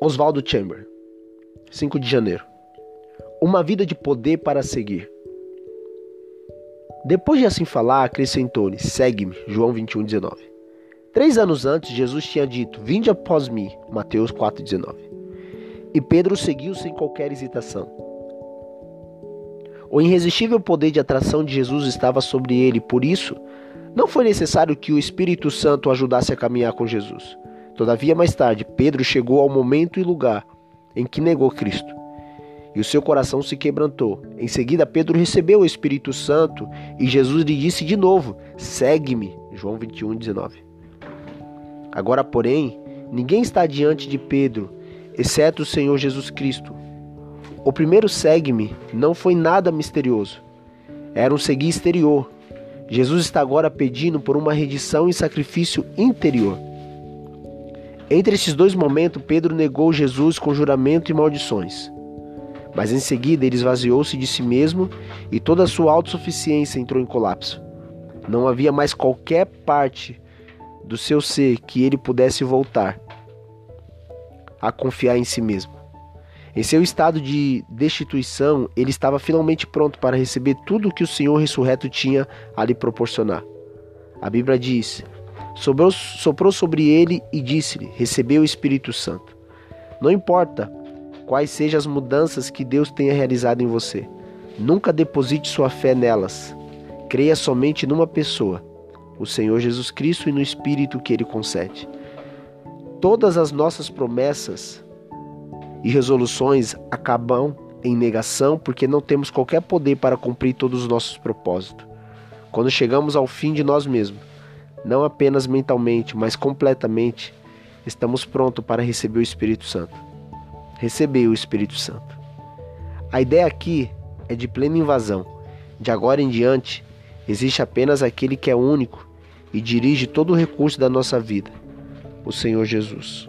Oswaldo Chamber, 5 de janeiro. Uma vida de poder para seguir. Depois de assim falar, acrescentou-lhe: Segue-me. João 21, 19. Três anos antes, Jesus tinha dito: Vinde após mim. Mateus 4, 19. E Pedro seguiu sem qualquer hesitação. O irresistível poder de atração de Jesus estava sobre ele, por isso, não foi necessário que o Espírito Santo o ajudasse a caminhar com Jesus. Todavia, mais tarde, Pedro chegou ao momento e lugar em que negou Cristo. E o seu coração se quebrantou. Em seguida, Pedro recebeu o Espírito Santo e Jesus lhe disse de novo: Segue-me. João 21, 19. Agora, porém, ninguém está diante de Pedro, exceto o Senhor Jesus Cristo. O primeiro segue-me não foi nada misterioso. Era um seguir exterior. Jesus está agora pedindo por uma redição e sacrifício interior. Entre esses dois momentos, Pedro negou Jesus com juramento e maldições. Mas em seguida ele esvaziou-se de si mesmo e toda a sua autossuficiência entrou em colapso. Não havia mais qualquer parte do seu ser que ele pudesse voltar a confiar em si mesmo. Em seu estado de destituição, ele estava finalmente pronto para receber tudo o que o Senhor ressurreto tinha a lhe proporcionar. A Bíblia diz: sobrou, soprou sobre ele e disse-lhe: Recebeu o Espírito Santo. Não importa quais sejam as mudanças que Deus tenha realizado em você, nunca deposite sua fé nelas. Creia somente numa pessoa, o Senhor Jesus Cristo, e no Espírito que ele concede. Todas as nossas promessas e resoluções acabam em negação porque não temos qualquer poder para cumprir todos os nossos propósitos. Quando chegamos ao fim de nós mesmos, não apenas mentalmente, mas completamente, estamos prontos para receber o Espírito Santo. Receber o Espírito Santo. A ideia aqui é de plena invasão. De agora em diante, existe apenas aquele que é único e dirige todo o recurso da nossa vida, o Senhor Jesus.